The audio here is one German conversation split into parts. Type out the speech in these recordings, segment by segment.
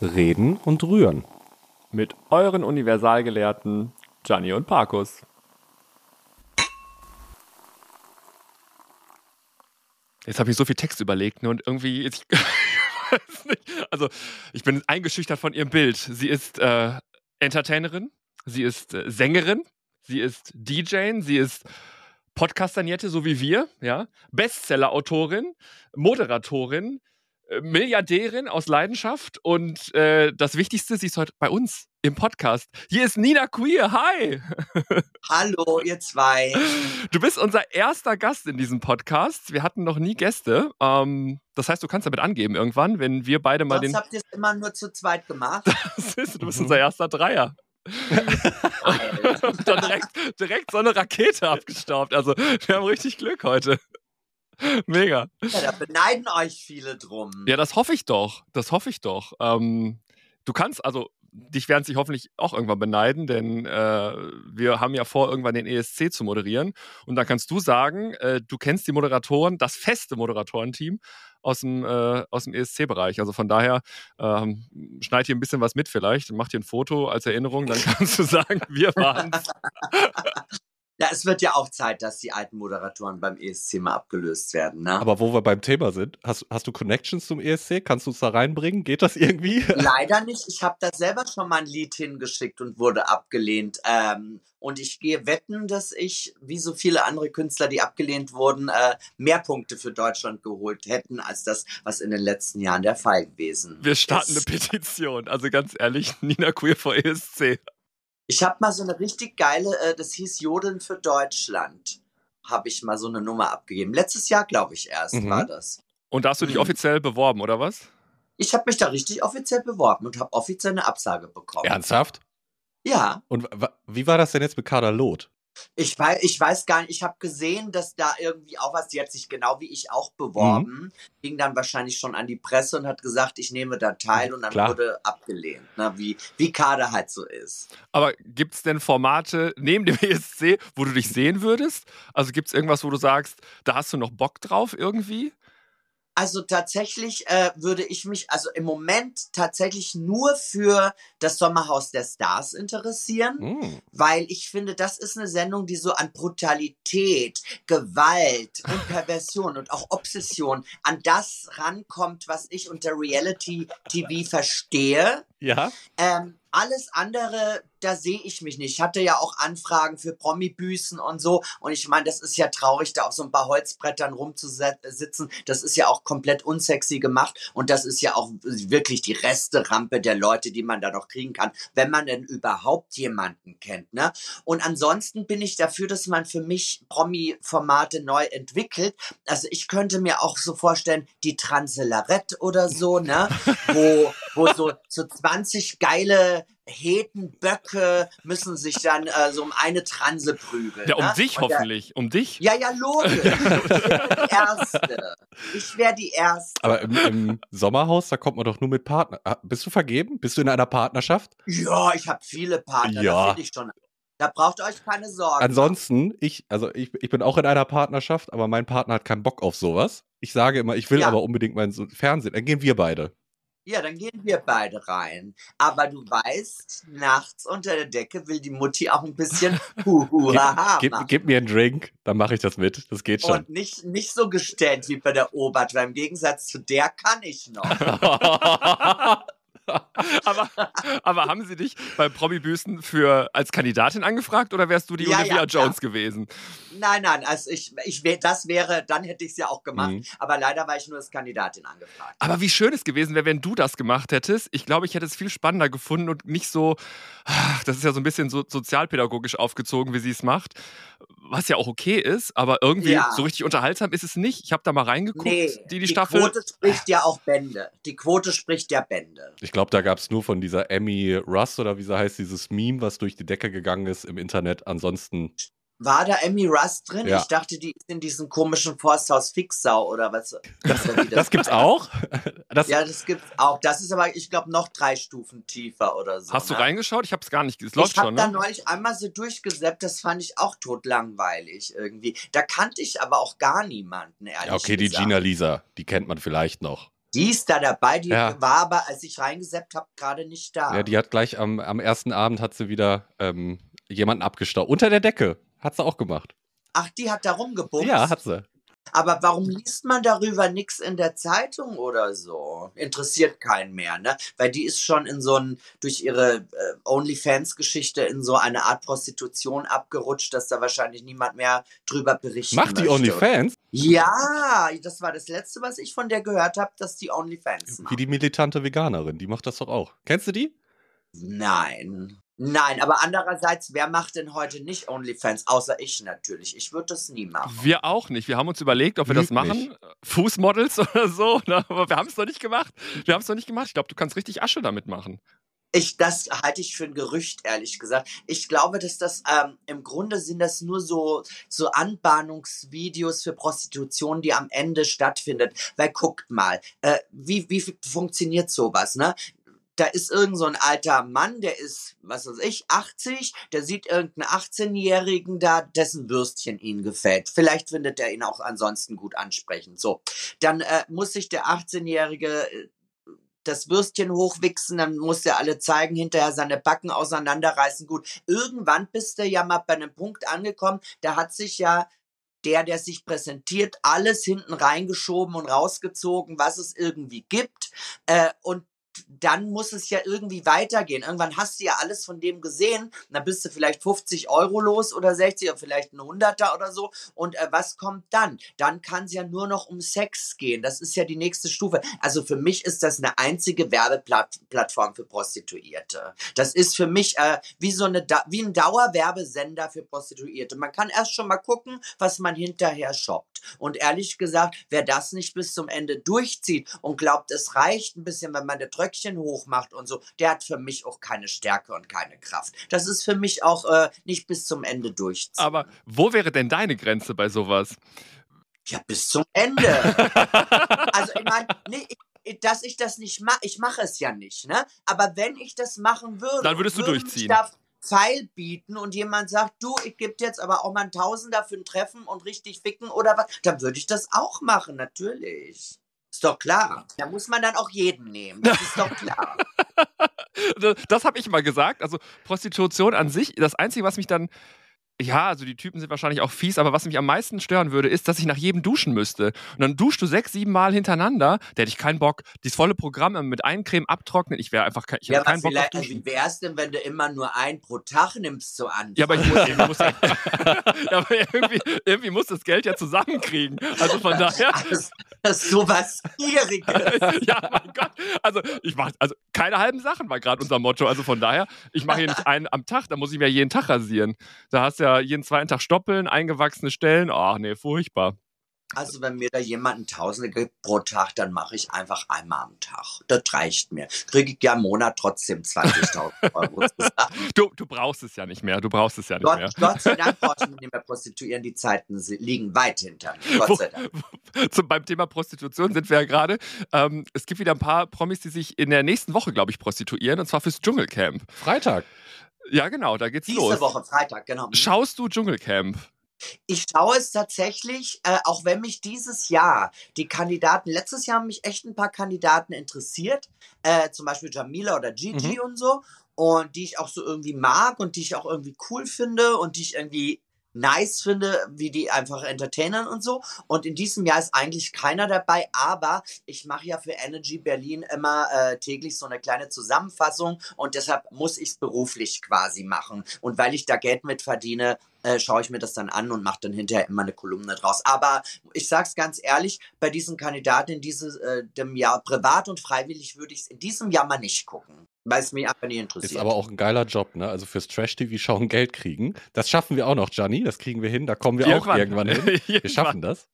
Reden und Rühren. Mit euren Universalgelehrten Gianni und Parkus. Jetzt habe ich so viel Text überlegt ne, und irgendwie, ich, weiß nicht, also ich bin eingeschüchtert von ihrem Bild. Sie ist äh, Entertainerin, sie ist äh, Sängerin, sie ist DJ, sie ist Podcastanierte, so wie wir, ja, Bestseller-Autorin, Moderatorin, äh, Milliardärin aus Leidenschaft und äh, das Wichtigste, sie ist heute bei uns im Podcast. Hier ist Nina Queer. Hi. Hallo, ihr zwei. Du bist unser erster Gast in diesem Podcast. Wir hatten noch nie Gäste. Ähm, das heißt, du kannst damit angeben irgendwann, wenn wir beide mal das den. habt ihr immer nur zu zweit gemacht. Das ist, du bist mhm. unser erster Dreier. dann direkt, direkt so eine Rakete abgestaubt. Also, wir haben richtig Glück heute. Mega. Ja, da beneiden euch viele drum. Ja, das hoffe ich doch. Das hoffe ich doch. Ähm, du kannst, also dich werden sich hoffentlich auch irgendwann beneiden, denn äh, wir haben ja vor, irgendwann den ESC zu moderieren. Und dann kannst du sagen, äh, du kennst die Moderatoren, das feste Moderatorenteam aus dem, äh, aus dem ESC-Bereich. Also von daher ähm, schneid hier ein bisschen was mit vielleicht, mach dir ein Foto als Erinnerung, dann kannst du sagen, wir waren Ja, es wird ja auch Zeit, dass die alten Moderatoren beim ESC mal abgelöst werden. Ne? Aber wo wir beim Thema sind, hast, hast du Connections zum ESC? Kannst du uns da reinbringen? Geht das irgendwie? Leider nicht. Ich habe da selber schon mal ein Lied hingeschickt und wurde abgelehnt. Ähm, und ich gehe wetten, dass ich, wie so viele andere Künstler, die abgelehnt wurden, äh, mehr Punkte für Deutschland geholt hätten, als das, was in den letzten Jahren der Fall gewesen Wir starten ist. eine Petition. Also ganz ehrlich, Nina Queer vor ESC. Ich habe mal so eine richtig geile, äh, das hieß Jodeln für Deutschland, habe ich mal so eine Nummer abgegeben. Letztes Jahr, glaube ich, erst mhm. war das. Und da hast du dich mhm. offiziell beworben, oder was? Ich habe mich da richtig offiziell beworben und habe offiziell eine Absage bekommen. Ernsthaft? Ja. Und wie war das denn jetzt mit Kader Loth? Ich weiß, ich weiß gar nicht, ich habe gesehen, dass da irgendwie auch was, die hat sich genau wie ich auch beworben, mhm. ging dann wahrscheinlich schon an die Presse und hat gesagt, ich nehme da teil und dann Klar. wurde abgelehnt, ne? wie, wie Kader halt so ist. Aber gibt es denn Formate neben dem ESC, wo du dich sehen würdest? Also gibt es irgendwas, wo du sagst, da hast du noch Bock drauf irgendwie? Also tatsächlich äh, würde ich mich also im Moment tatsächlich nur für das Sommerhaus der Stars interessieren, mm. weil ich finde, das ist eine Sendung, die so an Brutalität, Gewalt und Perversion und auch Obsession an das rankommt, was ich unter Reality TV verstehe. Ja. Ähm, alles andere, da sehe ich mich nicht. Ich hatte ja auch Anfragen für Promi-Büßen und so. Und ich meine, das ist ja traurig, da auf so ein paar Holzbrettern rumzusitzen. Das ist ja auch komplett unsexy gemacht. Und das ist ja auch wirklich die Resterampe der Leute, die man da noch kriegen kann, wenn man denn überhaupt jemanden kennt. Ne? Und ansonsten bin ich dafür, dass man für mich Promi-Formate neu entwickelt. Also ich könnte mir auch so vorstellen, die Transelarette oder so, ne? wo, wo so, so 20 geile Hetenböcke müssen sich dann äh, so um eine Transe prügeln. Ja, um ne? dich hoffentlich. Um dich? Ja, ja, logisch. ich wäre die Erste. Ich wäre die Erste. Aber im, im, Sommerhaus, da kommt man doch nur mit Partner. Ah, bist du vergeben? Bist du in einer Partnerschaft? Ja, ich habe viele Partner. Ja. Das ich schon. Da braucht ihr euch keine Sorgen. Ansonsten, ich, also ich, ich bin auch in einer Partnerschaft, aber mein Partner hat keinen Bock auf sowas. Ich sage immer, ich will ja. aber unbedingt meinen Fernsehen. Dann gehen wir beide. Ja, dann gehen wir beide rein. Aber du weißt, nachts unter der Decke will die Mutti auch ein bisschen Huhura gib, gib, gib, mir einen Drink, dann mache ich das mit. Das geht schon. Und nicht, nicht so gestellt wie bei der Obert, weil im Gegensatz zu der kann ich noch. aber, aber haben sie dich beim Promi-Büßen für als Kandidatin angefragt oder wärst du die ja, Olivia ja, Jones ja. gewesen? Nein, nein, also ich, ich das wäre, dann hätte ich es ja auch gemacht. Mhm. Aber leider war ich nur als Kandidatin angefragt. Aber wie schön es gewesen wäre, wenn du das gemacht hättest. Ich glaube, ich hätte es viel spannender gefunden und nicht so, das ist ja so ein bisschen so sozialpädagogisch aufgezogen, wie sie es macht. Was ja auch okay ist, aber irgendwie ja. so richtig unterhaltsam ist es nicht. Ich habe da mal reingeguckt, nee, die, die, die Staffel. Die Quote spricht ja auch Bände. Die Quote spricht ja Bände. Ich glaube, da gab es nur von dieser Emmy Russ oder wie sie heißt, dieses Meme, was durch die Decke gegangen ist im Internet. Ansonsten war da Emmy Rust drin? Ja. Ich dachte, die ist in diesem komischen Forsthaus Fixsau oder was. Das, das, das gibt's auch? Das ja, das gibt's auch. Das ist aber, ich glaube, noch drei Stufen tiefer oder so. Hast ne? du reingeschaut? Ich habe es gar nicht. Es läuft ich habe da ne? neulich einmal so durchgesäppt. Das fand ich auch totlangweilig irgendwie. Da kannte ich aber auch gar niemanden, ehrlich ja, okay, gesagt. die Gina Lisa, die kennt man vielleicht noch. Die ist da dabei, die ja. war aber, als ich reingeseppt habe, gerade nicht da. Ja, die hat gleich am, am ersten Abend hat sie wieder ähm, jemanden abgestaubt. Unter der Decke. Hat sie auch gemacht. Ach, die hat da rumgebumst? Ja, hat sie. Aber warum liest man darüber nichts in der Zeitung oder so? Interessiert keinen mehr, ne? Weil die ist schon in so ein, durch ihre äh, OnlyFans-Geschichte in so eine Art Prostitution abgerutscht, dass da wahrscheinlich niemand mehr drüber berichten Macht die OnlyFans? Ja, das war das Letzte, was ich von der gehört habe, dass die OnlyFans macht. Wie die militante Veganerin, die macht das doch auch. Kennst du die? Nein. Nein, aber andererseits, wer macht denn heute nicht OnlyFans? Außer ich natürlich. Ich würde das nie machen. Wir auch nicht. Wir haben uns überlegt, ob wir Lüg das machen. Nicht. Fußmodels oder so. Ne? Aber wir haben es noch nicht gemacht. Wir haben es noch nicht gemacht. Ich glaube, du kannst richtig Asche damit machen. Ich, das halte ich für ein Gerücht, ehrlich gesagt. Ich glaube, dass das ähm, im Grunde sind das nur so, so Anbahnungsvideos für Prostitution, die am Ende stattfindet. Weil guckt mal, äh, wie, wie funktioniert sowas, ne? Da ist irgend so ein alter Mann, der ist, was weiß ich, 80, der sieht irgendeinen 18-Jährigen da, dessen Würstchen ihm gefällt. Vielleicht findet er ihn auch ansonsten gut ansprechend. So, dann äh, muss sich der 18-Jährige äh, das Würstchen hochwichsen, dann muss er alle zeigen, hinterher seine Backen auseinanderreißen. Gut, irgendwann bist du ja mal bei einem Punkt angekommen, da hat sich ja der, der sich präsentiert, alles hinten reingeschoben und rausgezogen, was es irgendwie gibt. Äh, und dann muss es ja irgendwie weitergehen. Irgendwann hast du ja alles von dem gesehen. Dann bist du vielleicht 50 Euro los oder 60 oder vielleicht ein Hunderter oder so. Und äh, was kommt dann? Dann kann es ja nur noch um Sex gehen. Das ist ja die nächste Stufe. Also für mich ist das eine einzige Werbeplattform für Prostituierte. Das ist für mich äh, wie so eine wie ein Dauerwerbesender für Prostituierte. Man kann erst schon mal gucken, was man hinterher shoppt. Und ehrlich gesagt, wer das nicht bis zum Ende durchzieht und glaubt, es reicht ein bisschen, wenn man der Röckchen hochmacht und so, der hat für mich auch keine Stärke und keine Kraft. Das ist für mich auch äh, nicht bis zum Ende durchziehen. Aber wo wäre denn deine Grenze bei sowas? Ja, bis zum Ende. also ich meine, nee, ich, dass ich das nicht mache, ich mache es ja nicht, ne? Aber wenn ich das machen würde, dann würdest du durchziehen. Pfeil bieten und jemand sagt, du, ich gebe jetzt aber auch mal einen Tausender für ein Treffen und richtig ficken oder was, dann würde ich das auch machen, natürlich. Ist doch klar. Da muss man dann auch jeden nehmen. Das ist doch klar. das habe ich mal gesagt. Also Prostitution an sich, das Einzige, was mich dann ja, also die Typen sind wahrscheinlich auch fies, aber was mich am meisten stören würde, ist, dass ich nach jedem duschen müsste. Und dann duschst du sechs, sieben Mal hintereinander, da hätte ich keinen Bock. Dieses volle Programm mit Eincreme abtrocknen, ich wäre einfach kein, ich ja, keinen Bock auf duschen. Wie wär's denn, wenn du immer nur ein pro Tag nimmst so an? Ja, aber, ich muss, irgendwie, muss ja, ja, aber irgendwie, irgendwie muss das Geld ja zusammenkriegen. Also von daher. Das, das ist sowas Gieriges. ja, mein Gott. Also ich mache, also keine halben Sachen war gerade unser Motto. Also von daher, ich mache hier nicht einen am Tag, da muss ich mir jeden Tag rasieren. Da hast du ja jeden zweiten Tag stoppeln, eingewachsene Stellen. Ach nee, furchtbar. Also wenn mir da jemand ein Tausende gibt pro Tag, dann mache ich einfach einmal am Tag. Das reicht mir. Kriege ich ja im Monat trotzdem 20.000 Euro. du, du brauchst es ja nicht mehr. Du brauchst es ja nicht Gott, mehr. Gott sei Dank brauche ich mich nicht mehr prostituieren. Die Zeiten liegen weit hinter mir. Gott sei Dank. Zum, beim Thema Prostitution sind wir ja gerade. Ähm, es gibt wieder ein paar Promis, die sich in der nächsten Woche, glaube ich, prostituieren. Und zwar fürs Dschungelcamp. Freitag. Ja, genau, da geht's Diese los. Diese Woche, Freitag, genau. Schaust du Dschungelcamp? Ich schaue es tatsächlich, äh, auch wenn mich dieses Jahr die Kandidaten, letztes Jahr haben mich echt ein paar Kandidaten interessiert, äh, zum Beispiel Jamila oder Gigi mhm. und so, und die ich auch so irgendwie mag und die ich auch irgendwie cool finde und die ich irgendwie nice finde, wie die einfach entertainern und so. Und in diesem Jahr ist eigentlich keiner dabei, aber ich mache ja für Energy Berlin immer äh, täglich so eine kleine Zusammenfassung und deshalb muss ich es beruflich quasi machen. Und weil ich da Geld mit verdiene, äh, schaue ich mir das dann an und mache dann hinterher immer eine Kolumne draus. Aber ich sag's ganz ehrlich, bei diesen Kandidaten in diesem äh, Jahr, privat und freiwillig, würde ich es in diesem Jahr mal nicht gucken. Weil es mich einfach nicht interessiert. Ist aber auch ein geiler Job, ne? Also fürs Trash-TV schauen Geld kriegen. Das schaffen wir auch noch, Gianni. Das kriegen wir hin. Da kommen wir irgendwann. auch irgendwann hin. wir schaffen das.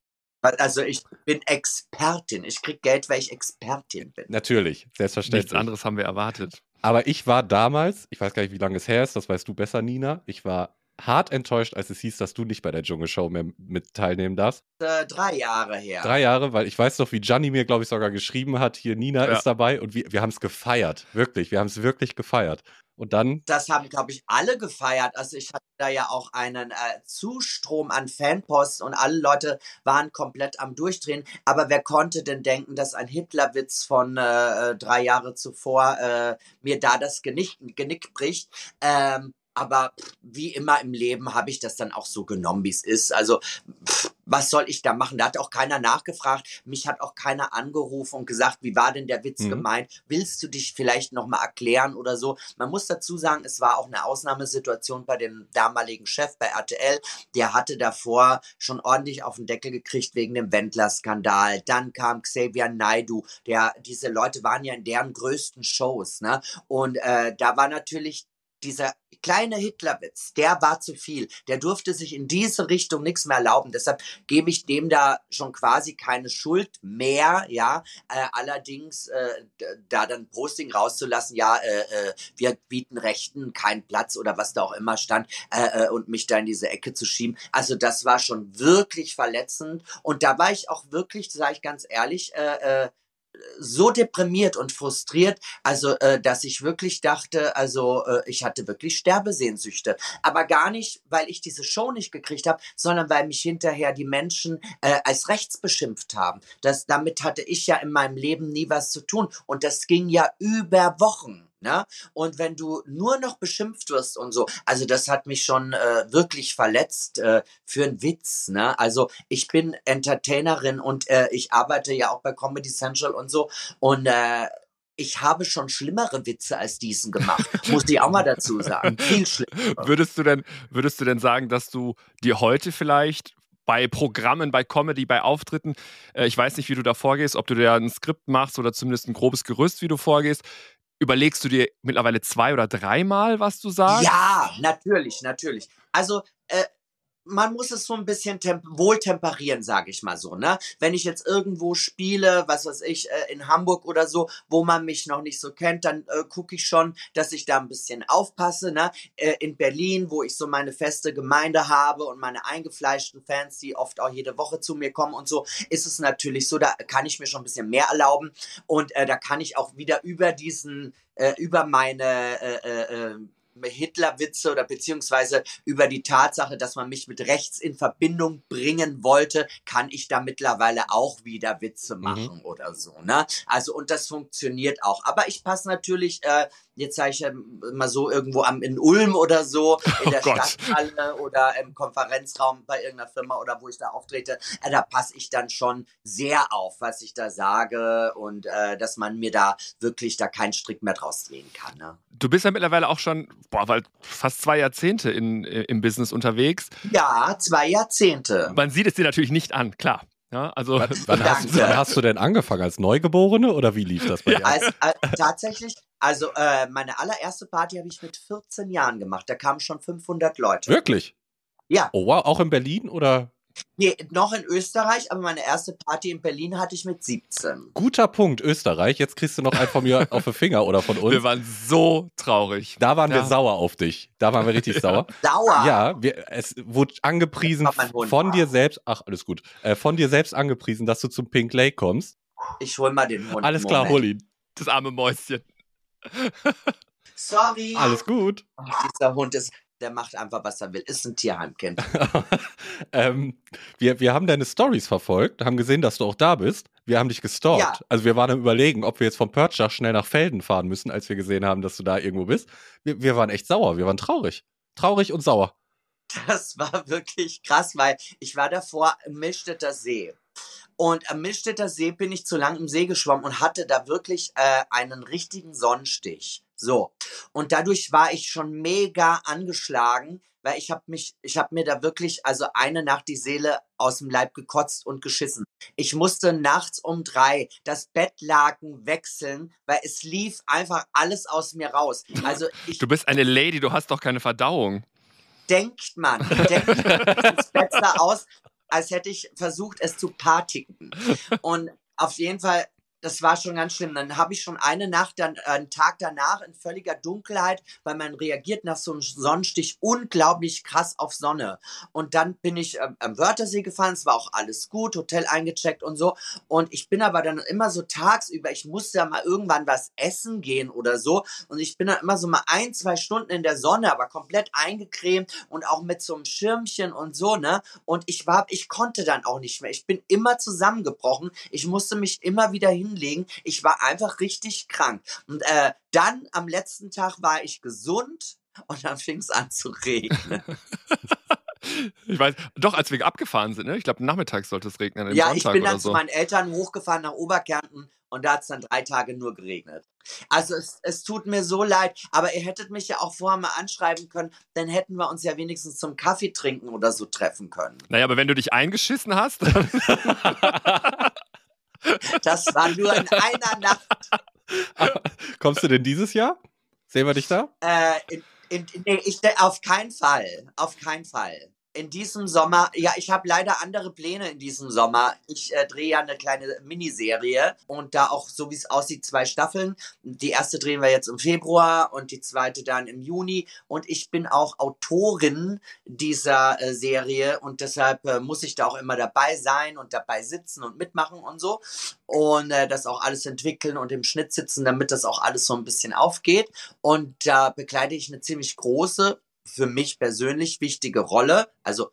Also ich bin Expertin. Ich krieg Geld, weil ich Expertin bin. Natürlich, selbstverständlich. Nichts anderes haben wir erwartet. Aber ich war damals, ich weiß gar nicht, wie lange es her ist, das weißt du besser, Nina. Ich war hart enttäuscht, als es hieß, dass du nicht bei der Dschungelshow mehr mit teilnehmen darfst. Äh, drei Jahre her. Drei Jahre, weil ich weiß noch, wie Gianni mir, glaube ich, sogar geschrieben hat, hier Nina ja. ist dabei und wir, wir haben es gefeiert. Wirklich, wir haben es wirklich gefeiert. Und dann. Das haben, glaube ich, alle gefeiert. Also ich hatte da ja auch einen äh, Zustrom an Fanpost und alle Leute waren komplett am Durchdrehen. Aber wer konnte denn denken, dass ein Hitlerwitz von äh, äh drei Jahre zuvor äh, mir da das Genick, Genick bricht? Ähm, aber wie immer im Leben habe ich das dann auch so genommen, wie es ist. Also pff, was soll ich da machen? Da hat auch keiner nachgefragt. Mich hat auch keiner angerufen und gesagt, wie war denn der Witz mhm. gemeint? Willst du dich vielleicht nochmal erklären oder so? Man muss dazu sagen, es war auch eine Ausnahmesituation bei dem damaligen Chef bei RTL. Der hatte davor schon ordentlich auf den Deckel gekriegt wegen dem Wendler-Skandal. Dann kam Xavier Naidu. Der, diese Leute waren ja in deren größten Shows. Ne? Und äh, da war natürlich dieser kleine Hitlerwitz, der war zu viel. Der durfte sich in diese Richtung nichts mehr erlauben. Deshalb gebe ich dem da schon quasi keine Schuld mehr, ja. Äh, allerdings äh, da dann Posting rauszulassen, ja, äh, äh, wir bieten Rechten keinen Platz oder was da auch immer stand äh, äh, und mich da in diese Ecke zu schieben. Also das war schon wirklich verletzend und da war ich auch wirklich, sage ich ganz ehrlich, äh, äh, so deprimiert und frustriert, also äh, dass ich wirklich dachte, also äh, ich hatte wirklich Sterbesehnsüchte, aber gar nicht, weil ich diese Show nicht gekriegt habe, sondern weil mich hinterher die Menschen äh, als rechts beschimpft haben. Das damit hatte ich ja in meinem Leben nie was zu tun und das ging ja über Wochen. Ne? Und wenn du nur noch beschimpft wirst und so, also das hat mich schon äh, wirklich verletzt äh, für einen Witz. Ne? Also ich bin Entertainerin und äh, ich arbeite ja auch bei Comedy Central und so. Und äh, ich habe schon schlimmere Witze als diesen gemacht, muss ich auch mal dazu sagen. Viel schlimmer. Würdest du denn, würdest du denn sagen, dass du dir heute vielleicht bei Programmen, bei Comedy, bei Auftritten, äh, ich weiß nicht, wie du da vorgehst, ob du dir ein Skript machst oder zumindest ein grobes Gerüst, wie du vorgehst, Überlegst du dir mittlerweile zwei oder dreimal, was du sagst? Ja, natürlich, natürlich. Also, äh, man muss es so ein bisschen wohl temperieren, sage ich mal so. Ne? Wenn ich jetzt irgendwo spiele, was weiß ich, äh, in Hamburg oder so, wo man mich noch nicht so kennt, dann äh, gucke ich schon, dass ich da ein bisschen aufpasse. Ne? Äh, in Berlin, wo ich so meine feste Gemeinde habe und meine eingefleischten Fans, die oft auch jede Woche zu mir kommen und so, ist es natürlich so, da kann ich mir schon ein bisschen mehr erlauben und äh, da kann ich auch wieder über diesen, äh, über meine äh, äh, äh Hitlerwitze oder beziehungsweise über die Tatsache, dass man mich mit rechts in Verbindung bringen wollte, kann ich da mittlerweile auch wieder Witze mhm. machen mhm. oder so. Ne? Also und das funktioniert auch. Aber ich passe natürlich äh, jetzt sage ich mal so irgendwo am in Ulm oder so, in oh der Gott. Stadthalle oder im Konferenzraum bei irgendeiner Firma oder wo ich da auftrete, äh, da passe ich dann schon sehr auf, was ich da sage und äh, dass man mir da wirklich da keinen Strick mehr draus drehen kann. Ne? Du bist ja mittlerweile auch schon boah, weil fast zwei Jahrzehnte in, äh, im Business unterwegs. Ja, zwei Jahrzehnte. Man sieht es dir natürlich nicht an, klar. Ja, also wann, wann, hast, wann, hast, du denn angefangen? Als Neugeborene oder wie lief das bei dir? Als, als, tatsächlich, also äh, meine allererste Party habe ich mit 14 Jahren gemacht. Da kamen schon 500 Leute. Wirklich? Ja. Oh wow, auch in Berlin oder? Nee, noch in Österreich, aber meine erste Party in Berlin hatte ich mit 17. Guter Punkt, Österreich. Jetzt kriegst du noch einen von mir auf den Finger oder von uns. Wir waren so traurig. Da waren ja. wir sauer auf dich. Da waren wir richtig sauer. Sauer? Ja, wir, es wurde angepriesen von dir selbst. Ach, alles gut. Äh, von dir selbst angepriesen, dass du zum Pink Lake kommst. Ich hol mal den Hund. Alles klar, hol ihn. Das arme Mäuschen. Sorry. Alles gut. Oh, dieser Hund ist der macht einfach, was er will. Ist ein Tierheimkind. ähm, wir, wir haben deine Stories verfolgt, haben gesehen, dass du auch da bist. Wir haben dich gestalkt. Ja. Also wir waren am überlegen, ob wir jetzt vom Pörtschach schnell nach Felden fahren müssen, als wir gesehen haben, dass du da irgendwo bist. Wir, wir waren echt sauer, wir waren traurig. Traurig und sauer. Das war wirklich krass, weil ich war davor im Milchstädter See. Und am Milchstädter See bin ich zu lang im See geschwommen und hatte da wirklich äh, einen richtigen Sonnenstich. So. Und dadurch war ich schon mega angeschlagen, weil ich habe mich, ich habe mir da wirklich, also eine Nacht die Seele aus dem Leib gekotzt und geschissen. Ich musste nachts um drei das Bettlaken wechseln, weil es lief einfach alles aus mir raus. Also ich, Du bist eine Lady, du hast doch keine Verdauung. denkt man, denkt es besser aus, als hätte ich versucht, es zu partigen. Und auf jeden Fall, das war schon ganz schlimm. Dann habe ich schon eine Nacht, dann äh, einen Tag danach in völliger Dunkelheit, weil man reagiert nach so einem Sonnenstich unglaublich krass auf Sonne. Und dann bin ich ähm, am Wörthersee gefahren, es war auch alles gut, Hotel eingecheckt und so. Und ich bin aber dann immer so tagsüber, ich musste ja mal irgendwann was essen gehen oder so. Und ich bin dann immer so mal ein, zwei Stunden in der Sonne, aber komplett eingecremt und auch mit so einem Schirmchen und so, ne? Und ich war, ich konnte dann auch nicht mehr. Ich bin immer zusammengebrochen. Ich musste mich immer wieder hinlegen. Ich war einfach richtig krank. Und äh, dann am letzten Tag war ich gesund und dann fing es an zu regnen. Ich weiß, doch, als wir abgefahren sind, ne? Ich glaube, nachmittags sollte es regnen. ja, ich Sonntag bin oder dann so. zu meinen Eltern hochgefahren nach Oberkärnten und da hat es dann drei Tage nur geregnet. Also es, es tut mir so leid, aber ihr hättet mich ja auch vorher mal anschreiben können, dann hätten wir uns ja wenigstens zum Kaffee trinken oder so treffen können. Naja, aber wenn du dich eingeschissen hast, Das war nur in einer Nacht. Kommst du denn dieses Jahr? Sehen wir dich da? Äh, in, in, nee, ich, auf keinen Fall. Auf keinen Fall. In diesem Sommer, ja, ich habe leider andere Pläne in diesem Sommer. Ich äh, drehe ja eine kleine Miniserie und da auch, so wie es aussieht, zwei Staffeln. Die erste drehen wir jetzt im Februar und die zweite dann im Juni. Und ich bin auch Autorin dieser äh, Serie und deshalb äh, muss ich da auch immer dabei sein und dabei sitzen und mitmachen und so. Und äh, das auch alles entwickeln und im Schnitt sitzen, damit das auch alles so ein bisschen aufgeht. Und da bekleide ich eine ziemlich große, für mich persönlich wichtige Rolle. Also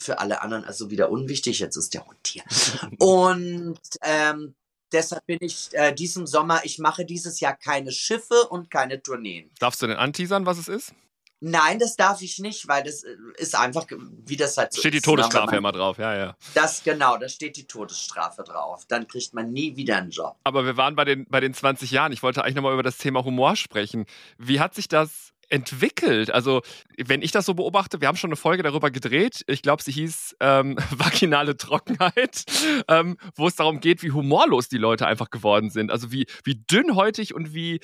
für alle anderen also wieder unwichtig. Jetzt ist der Hund hier. Und ähm, deshalb bin ich äh, diesem Sommer, ich mache dieses Jahr keine Schiffe und keine Tourneen. darfst du denn anteasern, was es ist? Nein, das darf ich nicht, weil das äh, ist einfach, wie das halt so Steht die ist. ne? Todesstrafe immer drauf, ja, ja. Das genau, da steht die Todesstrafe drauf. Dann kriegt man nie wieder einen Job. Aber wir waren bei den, bei den 20 Jahren. Ich wollte eigentlich nochmal über das Thema Humor sprechen. Wie hat sich das entwickelt? Also, wenn ich das so beobachte, wir haben schon eine Folge darüber gedreht. Ich glaube, sie hieß ähm, Vaginale Trockenheit, ähm, wo es darum geht, wie humorlos die Leute einfach geworden sind. Also wie, wie dünnhäutig und wie,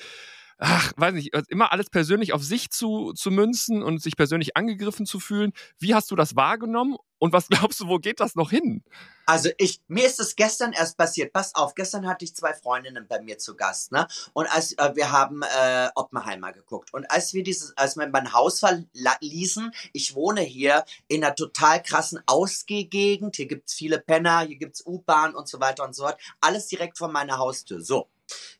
ach, weiß nicht, immer alles persönlich auf sich zu, zu münzen und sich persönlich angegriffen zu fühlen. Wie hast du das wahrgenommen? Und was glaubst du, wo geht das noch hin? Also ich, mir ist es gestern erst passiert. Pass auf, gestern hatte ich zwei Freundinnen bei mir zu Gast, ne? Und als äh, wir haben äh, Oppenheimer geguckt und als wir dieses, als wir mein Haus verließen, ich wohne hier in einer total krassen Ausgehgegend. Hier gibt's viele Penner, hier gibt's U-Bahn und so weiter und so fort. Alles direkt vor meiner Haustür. So.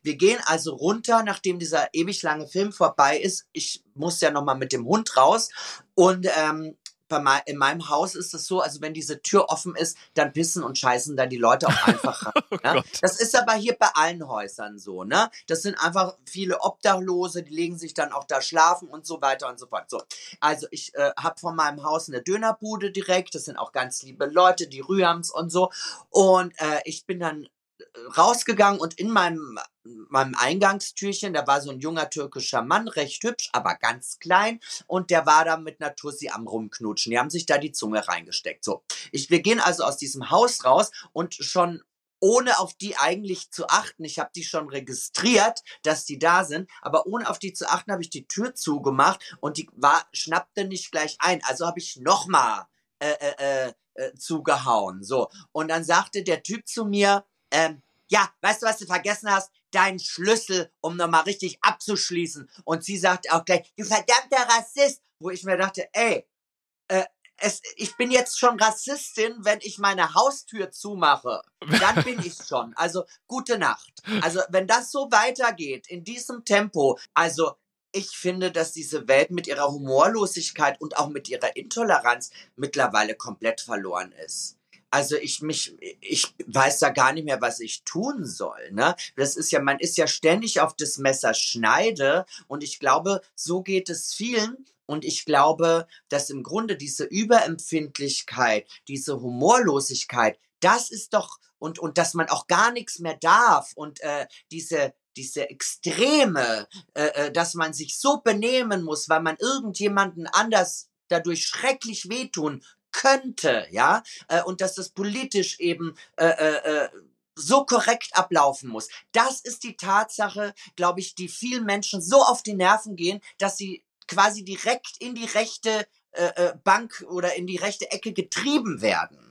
Wir gehen also runter, nachdem dieser ewig lange Film vorbei ist. Ich muss ja noch mal mit dem Hund raus und ähm, bei in meinem Haus ist es so, also wenn diese Tür offen ist, dann pissen und scheißen da die Leute auch einfach rein. Oh ne? Das ist aber hier bei allen Häusern so, ne? Das sind einfach viele Obdachlose, die legen sich dann auch da schlafen und so weiter und so fort. So, also ich äh, habe von meinem Haus eine Dönerbude direkt. Das sind auch ganz liebe Leute, die Rühams und so. Und äh, ich bin dann rausgegangen und in meinem, meinem Eingangstürchen, da war so ein junger türkischer Mann, recht hübsch, aber ganz klein und der war da mit einer Tussi am rumknutschen. Die haben sich da die Zunge reingesteckt. So, ich, wir gehen also aus diesem Haus raus und schon ohne auf die eigentlich zu achten, ich habe die schon registriert, dass die da sind, aber ohne auf die zu achten, habe ich die Tür zugemacht und die war schnappte nicht gleich ein. Also habe ich nochmal äh, äh, äh, zugehauen. So und dann sagte der Typ zu mir, ähm, ja, weißt du, was du vergessen hast? Deinen Schlüssel, um nochmal richtig abzuschließen. Und sie sagte auch gleich, du verdammter Rassist. Wo ich mir dachte, ey, äh, es, ich bin jetzt schon Rassistin, wenn ich meine Haustür zumache. Dann bin ich schon. Also, gute Nacht. Also, wenn das so weitergeht, in diesem Tempo, also, ich finde, dass diese Welt mit ihrer Humorlosigkeit und auch mit ihrer Intoleranz mittlerweile komplett verloren ist. Also ich mich, ich weiß da gar nicht mehr, was ich tun soll. Ne? Das ist ja, man ist ja ständig auf das Messer schneide und ich glaube, so geht es vielen. Und ich glaube, dass im Grunde diese Überempfindlichkeit, diese Humorlosigkeit, das ist doch und und dass man auch gar nichts mehr darf und äh, diese diese Extreme, äh, äh, dass man sich so benehmen muss, weil man irgendjemanden anders dadurch schrecklich wehtun könnte, ja, äh, und dass das politisch eben äh, äh, äh, so korrekt ablaufen muss. Das ist die Tatsache, glaube ich, die vielen Menschen so auf die Nerven gehen, dass sie quasi direkt in die rechte äh, äh Bank oder in die rechte Ecke getrieben werden.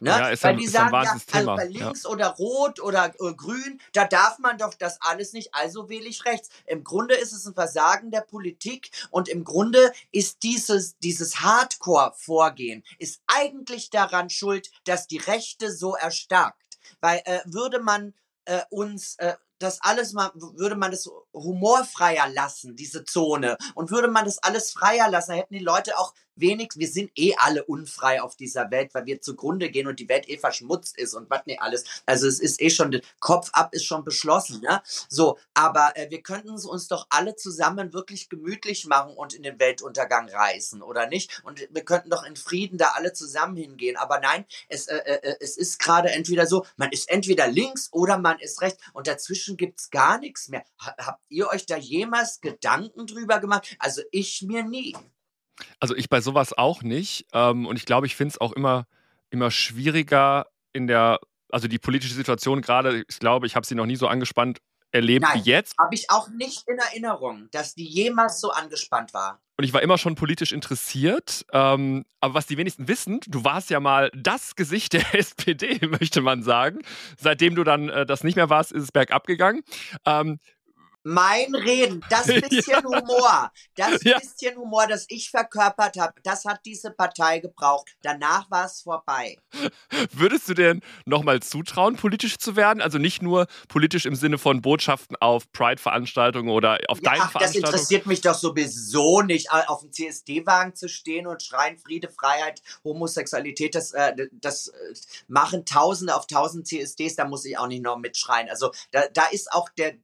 Ne? Ja, ist Weil ein, die sagen, ja, also bei links ja. oder rot oder äh, grün, da darf man doch das alles nicht, also wähle ich rechts. Im Grunde ist es ein Versagen der Politik und im Grunde ist dieses, dieses Hardcore-Vorgehen ist eigentlich daran schuld, dass die Rechte so erstarkt. Weil äh, würde man äh, uns äh, das alles mal, würde man das humorfreier lassen, diese Zone, und würde man das alles freier lassen, hätten die Leute auch wenig, wir sind eh alle unfrei auf dieser Welt, weil wir zugrunde gehen und die Welt eh verschmutzt ist und was nicht alles. Also es ist eh schon, Kopf ab ist schon beschlossen, ne? So, aber äh, wir könnten es uns doch alle zusammen wirklich gemütlich machen und in den Weltuntergang reisen, oder nicht? Und wir könnten doch in Frieden da alle zusammen hingehen. Aber nein, es, äh, äh, äh es ist gerade entweder so, man ist entweder links oder man ist rechts und dazwischen gibt's gar nichts mehr. Habt ihr euch da jemals Gedanken drüber gemacht? Also ich mir nie. Also ich bei sowas auch nicht. Ähm, und ich glaube, ich finde es auch immer, immer schwieriger in der, also die politische Situation gerade, ich glaube, ich habe sie noch nie so angespannt erlebt Nein, wie jetzt. Habe ich auch nicht in Erinnerung, dass die jemals so angespannt war. Und ich war immer schon politisch interessiert. Ähm, aber was die wenigsten wissen, du warst ja mal das Gesicht der SPD, möchte man sagen. Seitdem du dann äh, das nicht mehr warst, ist es bergab gegangen. Ähm, mein Reden, das bisschen ja. Humor, das ja. bisschen Humor, das ich verkörpert habe, das hat diese Partei gebraucht. Danach war es vorbei. Würdest du denn nochmal zutrauen, politisch zu werden? Also nicht nur politisch im Sinne von Botschaften auf Pride-Veranstaltungen oder auf ja, deinen ach, Veranstaltungen? Das interessiert mich doch sowieso nicht, auf dem CSD-Wagen zu stehen und schreien Friede, Freiheit, Homosexualität. Das, äh, das äh, machen Tausende auf Tausend CSDs, da muss ich auch nicht noch mitschreien. Also da, da ist auch der,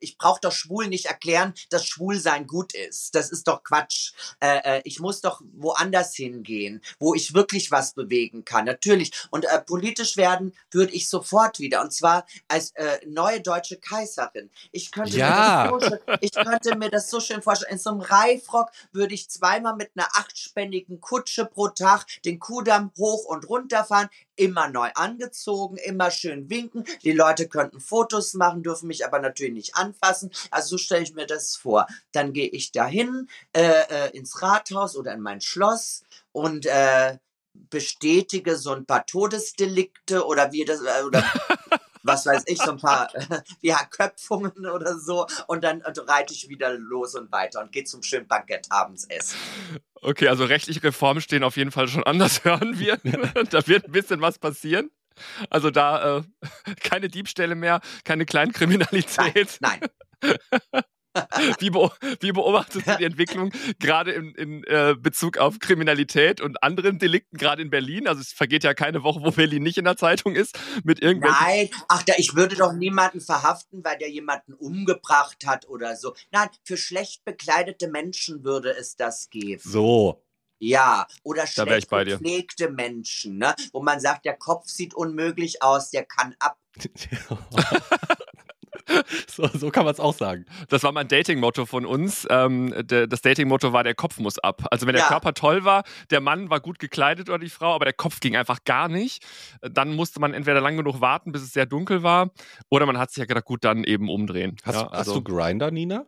ich brauche doch schwul nicht erklären, dass Schwulsein gut ist. Das ist doch Quatsch. Äh, äh, ich muss doch woanders hingehen, wo ich wirklich was bewegen kann. Natürlich. Und äh, politisch werden würde ich sofort wieder. Und zwar als äh, neue deutsche Kaiserin. Ich könnte, ja. mir das so schön, ich könnte mir das so schön vorstellen. In so einem Reifrock würde ich zweimal mit einer achtspännigen Kutsche pro Tag den Kudamm hoch und runter fahren immer neu angezogen, immer schön winken. Die Leute könnten Fotos machen, dürfen mich aber natürlich nicht anfassen. Also so stelle ich mir das vor. Dann gehe ich dahin äh, äh, ins Rathaus oder in mein Schloss und äh, bestätige so ein paar Todesdelikte oder wie das äh, oder was weiß ich, so ein paar ja, Köpfungen oder so. Und dann reite ich wieder los und weiter und gehe zum schönen Bankett abends essen. Okay, also rechtliche Reformen stehen auf jeden Fall schon anders, hören wir. da wird ein bisschen was passieren. Also da äh, keine Diebstähle mehr, keine Kleinkriminalität. Nein. nein. Wie, be wie, beobachtest du die Entwicklung gerade in, in äh, Bezug auf Kriminalität und anderen Delikten, gerade in Berlin? Also es vergeht ja keine Woche, wo Berlin nicht in der Zeitung ist mit irgendwelchen. Nein, ach, da, ich würde doch niemanden verhaften, weil der jemanden umgebracht hat oder so. Nein, für schlecht bekleidete Menschen würde es das geben. So. Ja, oder schlecht gepflegte Menschen, ne? wo man sagt, der Kopf sieht unmöglich aus, der kann ab. so, so, kann man es auch sagen. Das war mein Dating-Motto von uns. Ähm, der, das Dating-Motto war, der Kopf muss ab. Also wenn der ja. Körper toll war, der Mann war gut gekleidet oder die Frau, aber der Kopf ging einfach gar nicht, dann musste man entweder lang genug warten, bis es sehr dunkel war, oder man hat sich ja gedacht, gut, dann eben umdrehen. Hast, ja, also, hast du Grinder, Nina?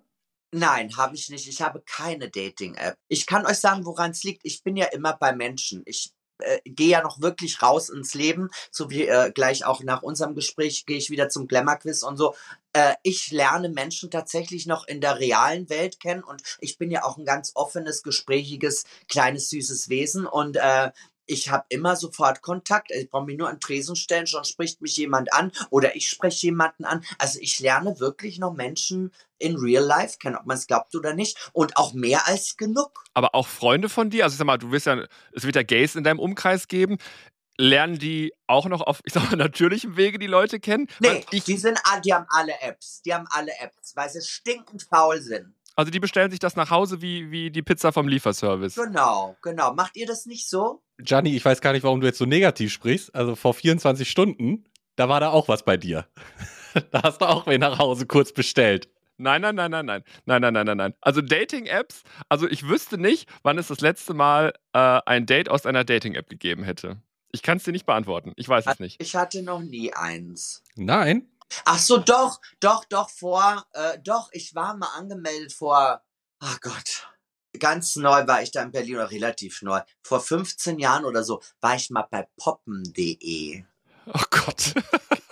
Nein, habe ich nicht. Ich habe keine Dating-App. Ich kann euch sagen, woran es liegt. Ich bin ja immer bei Menschen. Ich äh, gehe ja noch wirklich raus ins Leben, so wie äh, gleich auch nach unserem Gespräch gehe ich wieder zum Glamour-Quiz und so. Äh, ich lerne Menschen tatsächlich noch in der realen Welt kennen und ich bin ja auch ein ganz offenes, gesprächiges, kleines, süßes Wesen und äh, ich habe immer sofort Kontakt. Ich brauche mich nur an Tresen stellen, schon spricht mich jemand an oder ich spreche jemanden an. Also ich lerne wirklich noch Menschen in real life kennen, ob man es glaubt oder nicht. Und auch mehr als genug. Aber auch Freunde von dir, also sag mal, du wirst ja, es wird ja Gays in deinem Umkreis geben. Lernen die auch noch auf, ich sag mal, natürlichem Wege die Leute kennen? Nee, ich, die, sind, die haben alle Apps. Die haben alle Apps, weil sie stinkend faul sind. Also die bestellen sich das nach Hause wie, wie die Pizza vom Lieferservice. Genau, genau. Macht ihr das nicht so? Gianni, ich weiß gar nicht, warum du jetzt so negativ sprichst. Also vor 24 Stunden, da war da auch was bei dir. da hast du auch wen nach Hause kurz bestellt. Nein, nein, nein, nein, nein. Nein, nein, nein, nein, nein. Also Dating-Apps, also ich wüsste nicht, wann es das letzte Mal äh, ein Date aus einer Dating-App gegeben hätte. Ich kann es dir nicht beantworten. Ich weiß es nicht. Ich hatte noch nie eins. Nein. Ach so, doch, doch, doch, vor, äh, doch, ich war mal angemeldet vor, ach Gott, ganz neu war ich da in Berlin, oder relativ neu. Vor 15 Jahren oder so war ich mal bei poppen.de. Oh Gott.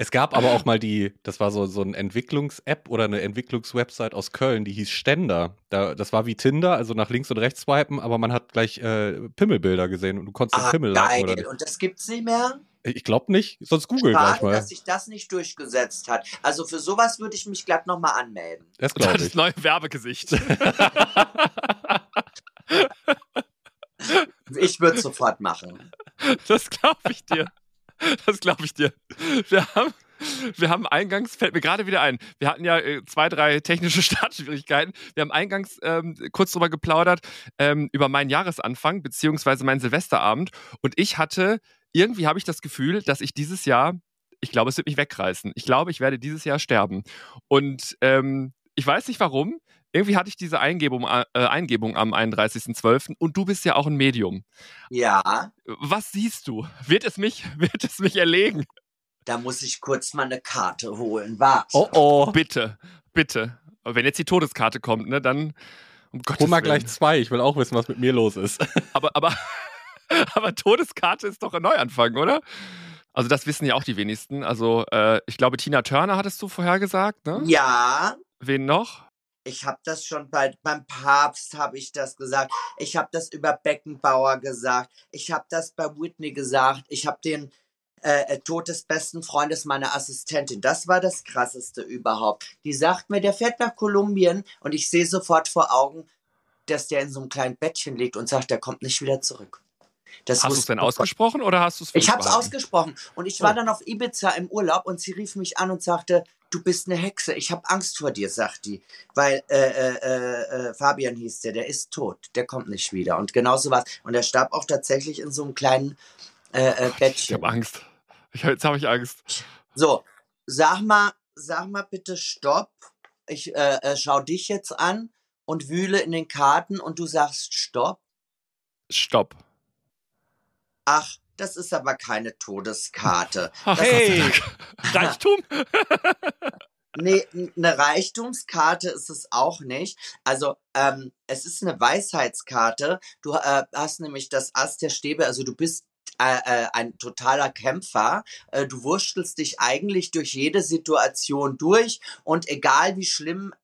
Es gab aber auch mal die, das war so, so ein Entwicklungs-App oder eine Entwicklungswebsite aus Köln, die hieß Ständer. Da, das war wie Tinder, also nach links und rechts swipen, aber man hat gleich äh, Pimmelbilder gesehen und du konntest Ah, Pimmel geil. Oder Und das gibt's nicht mehr? ich glaube nicht, sonst google gleich Schade, mal. dass sich das nicht durchgesetzt hat. Also für sowas würde ich mich glatt nochmal anmelden. Das glaube Das ich. neue Werbegesicht. Ich würde sofort machen. Das glaube ich dir. Das glaube ich dir. Wir haben, wir haben eingangs, fällt mir gerade wieder ein, wir hatten ja äh, zwei, drei technische Startschwierigkeiten. Wir haben eingangs ähm, kurz drüber geplaudert, ähm, über meinen Jahresanfang, beziehungsweise meinen Silvesterabend. Und ich hatte, irgendwie habe ich das Gefühl, dass ich dieses Jahr, ich glaube, es wird mich wegreißen. Ich glaube, ich werde dieses Jahr sterben. Und ähm, ich weiß nicht warum. Irgendwie hatte ich diese Eingebung, äh, Eingebung am 31.12. und du bist ja auch ein Medium. Ja, Was siehst du? Wird es mich, wird es mich erlegen? da muss ich kurz mal eine Karte holen. Warte. Oh oh. Bitte, bitte. Wenn jetzt die Todeskarte kommt, ne, dann um Gottes Hol mal Willen. gleich zwei, ich will auch wissen, was mit mir los ist. Aber, aber, aber Todeskarte ist doch ein Neuanfang, oder? Also das wissen ja auch die wenigsten. Also äh, ich glaube, Tina Turner hattest du vorher gesagt, ne? Ja, Wen noch? Ich habe das schon bei, beim Papst habe ich das gesagt. Ich habe das über Beckenbauer gesagt. Ich habe das bei Whitney gesagt. Ich habe den äh, äh, Tod des besten Freundes meiner Assistentin. Das war das krasseste überhaupt. Die sagt mir, der fährt nach Kolumbien und ich sehe sofort vor Augen, dass der in so einem kleinen Bettchen liegt und sagt, der kommt nicht wieder zurück. Das Hast du es denn ich ausgesprochen oder hast du es Ich habe es ausgesprochen und ich war Oh. dann auf Ibiza im Urlaub und sie rief mich an und sagte, du bist eine Hexe, ich habe Angst vor dir, sagt die, weil äh, äh, äh, äh, Fabian hieß der, der ist tot, der kommt nicht wieder und genauso was und er starb auch tatsächlich in so einem kleinen äh, Ich Bettchen. habe Angst. Ich, jetzt habe ich Angst. So, sag mal, sag mal bitte Stopp. Ich äh, äh, schau dich jetzt an und wühle in den Karten und du sagst Stopp. Stopp. Ach, das ist aber keine Todeskarte. Ach, Das Hey. Reichtum? Nee, eine Reichtumskarte ist es auch nicht. Also, ähm, es ist eine Weisheitskarte. Du äh, hast nämlich das Ass der Stäbe, also du bist äh, äh, ein totaler Kämpfer. Äh, du wurstelst dich eigentlich durch jede Situation durch und egal wie schlimm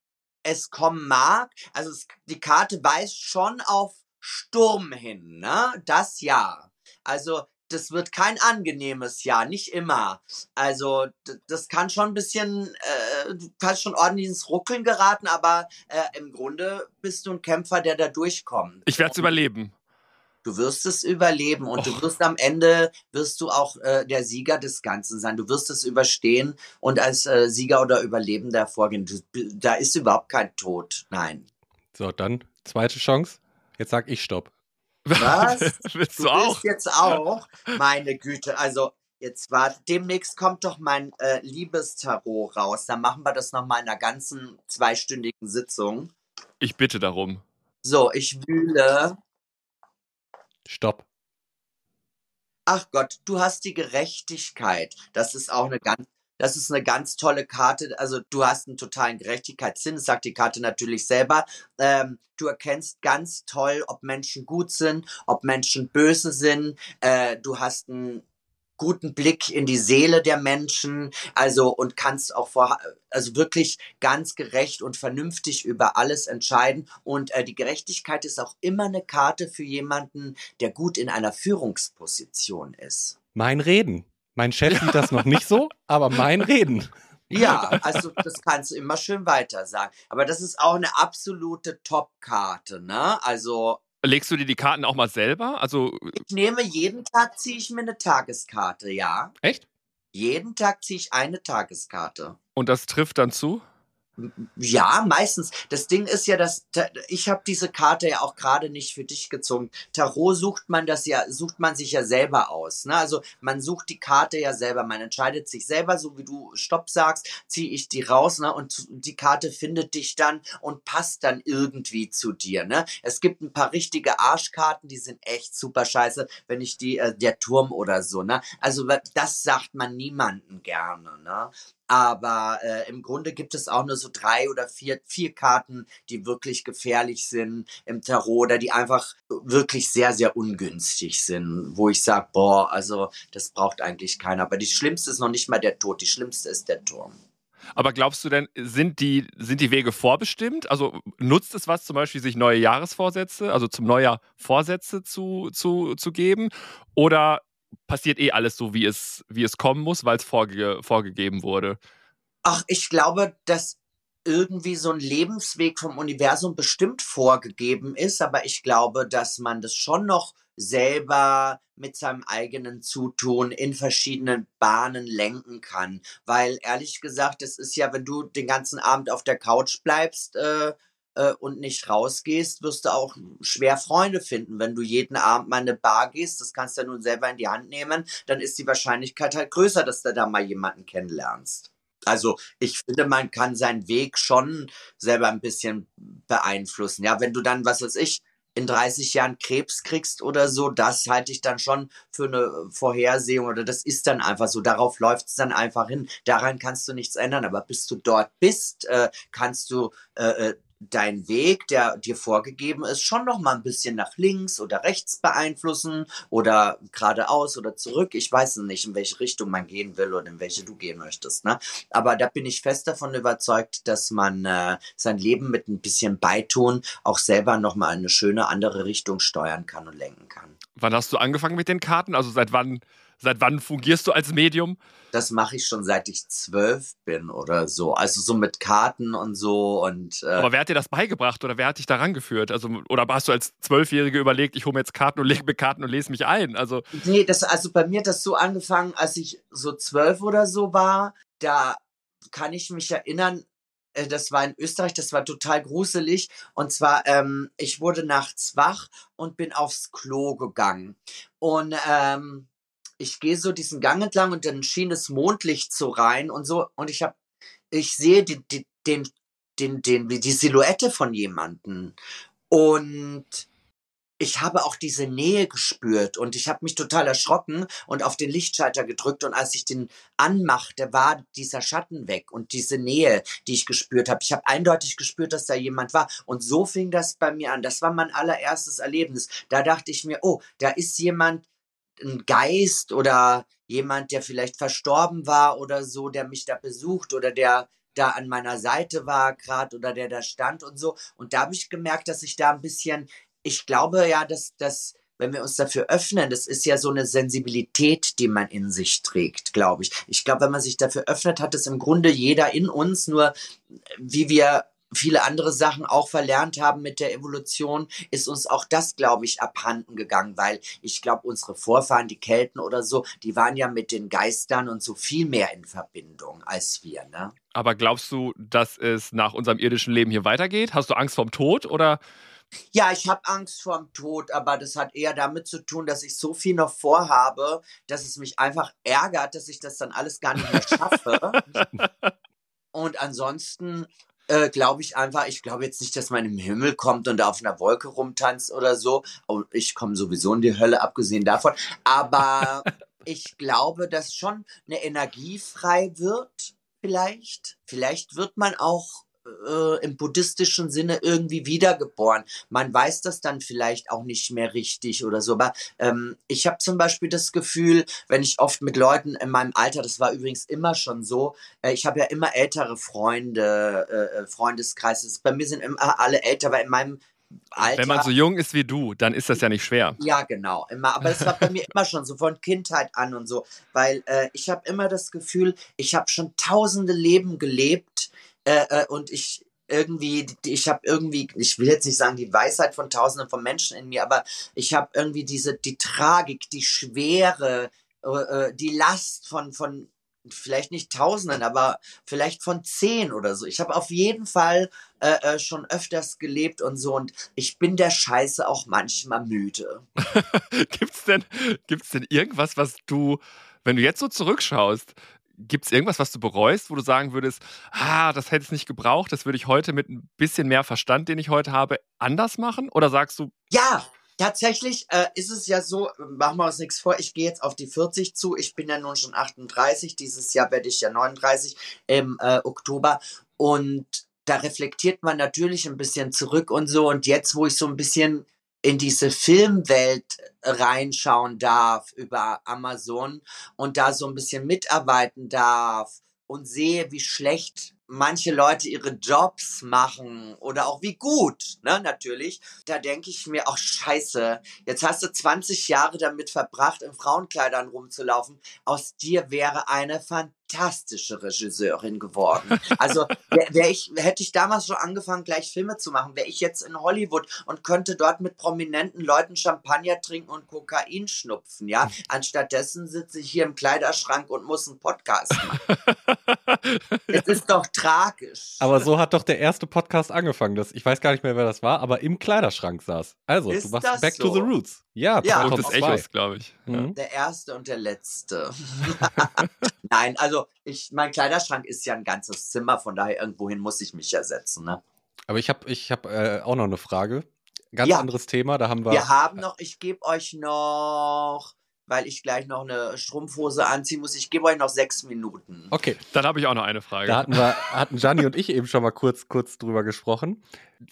es kommen mag, also es, die Karte weist schon auf Sturm hin, ne? Das ja. Also, das wird kein angenehmes Jahr, nicht immer. Also, das kann schon ein bisschen, äh, du kannst schon ordentlich ins Ruckeln geraten, aber äh, im Grunde bist du ein Kämpfer, der da durchkommt. Ich werde es überleben. Du wirst es überleben und Och. du wirst am Ende, wirst du auch äh, der Sieger des Ganzen sein. Du wirst es überstehen und als äh, Sieger oder Überlebender hervorgehen. Du, da ist überhaupt kein Tod. Nein. So, dann zweite Chance. Jetzt sag ich Stopp. Was? Willst Du du auch? bist jetzt auch, meine Güte, also jetzt war, demnächst kommt doch mein äh, Liebestarot raus. Dann machen wir das nochmal in einer ganzen zweistündigen Sitzung. Ich bitte darum. So, ich wühle. Stopp. Ach Gott, du hast die Gerechtigkeit. Das ist auch eine ganz, das ist eine ganz tolle Karte. Also du hast einen totalen Gerechtigkeitssinn, sagt die Karte natürlich selber. Ähm, du erkennst ganz toll, ob Menschen gut sind, ob Menschen böse sind. Äh, du hast einen guten Blick in die Seele der Menschen, also und kannst auch vor, also wirklich ganz gerecht und vernünftig über alles entscheiden. Und äh, die Gerechtigkeit ist auch immer eine Karte für jemanden, der gut in einer Führungsposition ist. Mein Reden. Mein Chef sieht das noch nicht so, aber mein Reden. Ja, also das kannst du immer schön weiter sagen. Aber das ist auch eine absolute Top-Karte, ne? Also Legst du dir die Karten auch mal selber? Also, ich nehme jeden Tag ziehe ich mir eine Tageskarte, ja. Echt? Jeden Tag ziehe ich eine Tageskarte. und das trifft dann zu? Ja, meistens. Das Ding ist ja, dass ich habe diese Karte ja auch gerade nicht für dich gezogen. Tarot sucht man das ja, sucht man sich ja selber aus. Ne? Also man sucht die Karte ja selber, man entscheidet sich selber, so wie du Stopp sagst, ziehe ich die raus, ne? Und die Karte findet dich dann und passt dann irgendwie zu dir. Ne? Es gibt ein paar richtige Arschkarten, die sind echt super scheiße, wenn ich die, äh, der Turm oder so, ne? Also das sagt man niemanden gerne, ne? Aber äh, im Grunde gibt es auch nur so drei oder vier, vier Karten, die wirklich gefährlich sind im Tarot oder die einfach wirklich sehr, sehr ungünstig sind, wo ich sage, boah, also das braucht eigentlich keiner. Aber die schlimmste ist noch nicht mal der Tod, die schlimmste ist der Turm. Aber glaubst du denn, sind die, sind die Wege vorbestimmt? Also nutzt es was, zum Beispiel sich neue Jahresvorsätze, also zum Neujahr Vorsätze zu, zu, zu geben? Oder passiert eh alles so, wie es, wie es kommen muss, weil es vorge vorgegeben wurde. Ach, ich glaube, dass irgendwie so ein Lebensweg vom Universum bestimmt vorgegeben ist, aber ich glaube, dass man das schon noch selber mit seinem eigenen Zutun in verschiedenen Bahnen lenken kann. Weil ehrlich gesagt, es ist ja, wenn du den ganzen Abend auf der Couch bleibst, äh, äh, und nicht rausgehst, wirst du auch schwer Freunde finden. Wenn du jeden Abend mal in eine Bar gehst, das kannst du ja nun selber in die Hand nehmen, dann ist die Wahrscheinlichkeit halt größer, dass du da mal jemanden kennenlernst. Also ich finde, man kann seinen Weg schon selber ein bisschen beeinflussen. Ja, wenn du dann, was weiß ich, in 30 Jahren Krebs kriegst oder so, das halte ich dann schon für eine Vorhersehung oder das ist dann einfach so. Darauf läuft es dann einfach hin. Daran kannst du nichts ändern. Aber bis du dort bist, äh, kannst du äh, äh dein Weg, der dir vorgegeben ist, schon noch mal ein bisschen nach links oder rechts beeinflussen oder geradeaus oder zurück. Ich weiß nicht, in welche Richtung man gehen will oder in welche du gehen möchtest. Ne? Aber da bin ich fest davon überzeugt, dass man äh, sein Leben mit ein bisschen Beitun auch selber noch mal eine schöne andere Richtung steuern kann und lenken kann. Wann hast du angefangen mit den Karten? Also seit wann Seit wann fungierst du als Medium? Das mache ich schon seit ich zwölf bin oder so. Also so mit Karten und so und. Äh Aber wer hat dir das beigebracht oder wer hat dich daran geführt? Also oder hast du als Zwölfjährige überlegt, ich hole mir jetzt Karten und lege mir Karten und lese mich ein? Also nee, das also bei mir hat das so angefangen, als ich so zwölf oder so war. Da kann ich mich erinnern, äh, das war in Österreich, das war total gruselig. Und zwar, ähm, ich wurde nachts wach und bin aufs Klo gegangen. Und ähm, ich gehe so diesen Gang entlang und dann schien das Mondlicht so rein und so und ich habe ich sehe die, die, den den den die Silhouette von jemanden und ich habe auch diese Nähe gespürt und ich habe mich total erschrocken und auf den Lichtschalter gedrückt und als ich den anmachte, war dieser Schatten weg und diese Nähe, die ich gespürt habe. Ich habe eindeutig gespürt, dass da jemand war und so fing das bei mir an. Das war mein allererstes Erlebnis. Da dachte ich mir, oh, da ist jemand, ein Geist oder jemand, der vielleicht verstorben war oder so, der mich da besucht oder der da an meiner Seite war gerade oder der da stand und so. Und da habe ich gemerkt, dass ich da ein bisschen, ich glaube ja, dass das, wenn wir uns dafür öffnen, das ist ja so eine Sensibilität, die man in sich trägt, glaube ich. Ich glaube, wenn man sich dafür öffnet, hat es im Grunde jeder in uns, nur wie wir viele andere Sachen auch verlernt haben mit der Evolution, ist uns auch das, glaube ich, abhanden gegangen, weil ich glaube, unsere Vorfahren, die Kelten oder so, die waren ja mit den Geistern und so viel mehr in Verbindung als wir, ne? Aber glaubst du, dass es nach unserem irdischen Leben hier weitergeht? Hast du Angst vorm Tod oder? Ja, ich habe Angst vorm Tod, aber das hat eher damit zu tun, dass ich so viel noch vorhabe, dass es mich einfach ärgert, dass ich das dann alles gar nicht mehr schaffe. Und ansonsten äh, glaube ich einfach, ich glaube jetzt nicht, dass man im Himmel kommt und auf einer Wolke rumtanzt oder so. Und ich komme sowieso in die Hölle, abgesehen davon. Aber ich glaube, dass schon eine Energie frei wird, vielleicht. Vielleicht wird man auch äh, im buddhistischen Sinne irgendwie wiedergeboren. Man weiß das dann vielleicht auch nicht mehr richtig oder so. Aber ähm, ich habe zum Beispiel das Gefühl, wenn ich oft mit Leuten in meinem Alter, das war übrigens immer schon so, äh, ich habe ja immer ältere Freunde, äh, äh Freundeskreise. Bei mir sind immer alle älter, weil in meinem Alter. Wenn man so jung ist wie du, dann ist das ja nicht schwer. Ja, genau. Immer. Aber das war bei mir immer schon so von Kindheit an und so. Weil äh, ich habe immer das Gefühl, ich habe schon tausende Leben gelebt äh, äh, und ich irgendwie, ich habe irgendwie, ich will jetzt nicht sagen die Weisheit von Tausenden von Menschen in mir, aber ich habe irgendwie diese, die Tragik, die Schwere, äh, äh, die Last von, von vielleicht nicht Tausenden, aber vielleicht von zehn oder so. Ich habe auf jeden Fall äh, äh, schon öfters gelebt und so und ich bin der Scheiße auch manchmal müde. gibt's denn, gibt's denn irgendwas, was du, wenn du jetzt so zurückschaust, gibt es irgendwas, was du bereust, wo du sagen würdest, ah, das hätte es nicht gebraucht, das würde ich heute mit ein bisschen mehr Verstand, den ich heute habe, anders machen? Oder sagst du? Ja, Tatsächlich äh, ist es ja so, machen wir uns nichts vor, ich gehe jetzt auf die 40 zu, ich bin ja nun schon 38, dieses Jahr werde ich ja 39 im äh, Oktober und da reflektiert man natürlich ein bisschen zurück und so und jetzt, wo ich so ein bisschen in diese Filmwelt reinschauen darf über Amazon und da so ein bisschen mitarbeiten darf und sehe, wie schlecht manche Leute ihre Jobs machen oder auch wie gut, ne, natürlich, da denke ich mir auch scheiße, jetzt hast du 20 Jahre damit verbracht, in Frauenkleidern rumzulaufen, aus dir wäre eine fantastische Regisseurin geworden. Also wär, wär ich, hätte ich damals schon angefangen, gleich Filme zu machen, wäre ich jetzt in Hollywood und könnte dort mit prominenten Leuten Champagner trinken und Kokain schnupfen, ja. Anstattdessen sitze ich hier im Kleiderschrank und muss einen Podcast machen. es ist doch tragisch. Aber so hat doch der erste Podcast angefangen. Das, ich weiß gar nicht mehr, wer das war, aber im Kleiderschrank saß. Also, ist du machst Back so? to the Roots. Ja, ja und des Echos, glaube ich. Mhm. Der erste und der letzte. Nein, also ich, mein Kleiderschrank ist ja ein ganzes Zimmer, von daher irgendwohin muss ich mich ja setzen. Ne? Aber ich habe ich hab, äh, auch noch eine Frage. Ganz ja. anderes Thema, da haben wir. Wir haben noch, ich gebe euch noch weil ich gleich noch eine Strumpfhose anziehen muss. Ich gebe euch noch sechs Minuten. Okay. Dann habe ich auch noch eine Frage. Da hatten wir, hatten Gianni und ich eben schon mal kurz, kurz drüber gesprochen.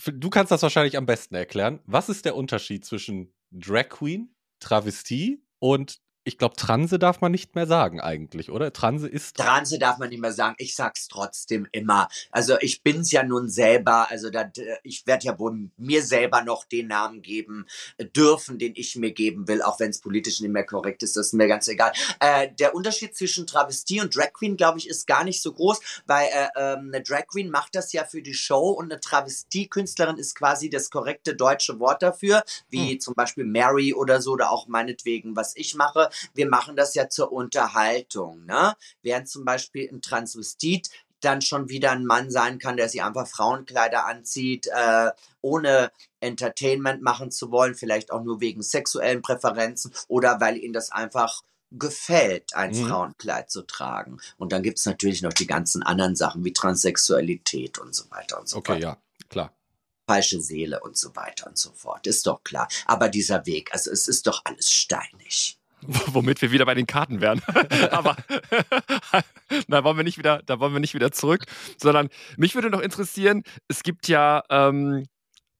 Du kannst das wahrscheinlich am besten erklären. Was ist der Unterschied zwischen Drag Queen, Travestie und ich glaube, Transe darf man nicht mehr sagen eigentlich, oder? Transe ist. Transe darf man nicht mehr sagen. Ich sag's trotzdem immer. Also ich bin's ja nun selber. Also da, ich werde ja wohl mir selber noch den Namen geben dürfen, den ich mir geben will, auch wenn es politisch nicht mehr korrekt ist. Das ist mir ganz egal. Äh, der Unterschied zwischen Travestie und Drag Queen, glaube ich, ist gar nicht so groß, weil äh, ähm, eine Drag Queen macht das ja für die Show und eine Travestie-Künstlerin ist quasi das korrekte deutsche Wort dafür, wie hm. zum Beispiel Mary oder so oder auch meinetwegen, was ich mache wir machen das ja zur Unterhaltung, ne? Während zum Beispiel ein Transvestit dann schon wieder ein Mann sein kann, der sich einfach Frauenkleider anzieht, äh, ohne Entertainment machen zu wollen, vielleicht auch nur wegen sexuellen Präferenzen oder weil ihm das einfach gefällt, ein mhm. Frauenkleid zu tragen. Und dann gibt es natürlich noch die ganzen anderen Sachen wie Transsexualität und so weiter und so okay, weiter. Okay, ja, klar falsche Seele und so weiter und so fort. Ist doch klar. Aber dieser Weg, also es ist doch alles steinig. Womit wir wieder bei den Karten wären. Aber da wollen wir nicht wieder, da wollen wir nicht wieder zurück, sondern mich würde noch interessieren, es gibt ja ähm,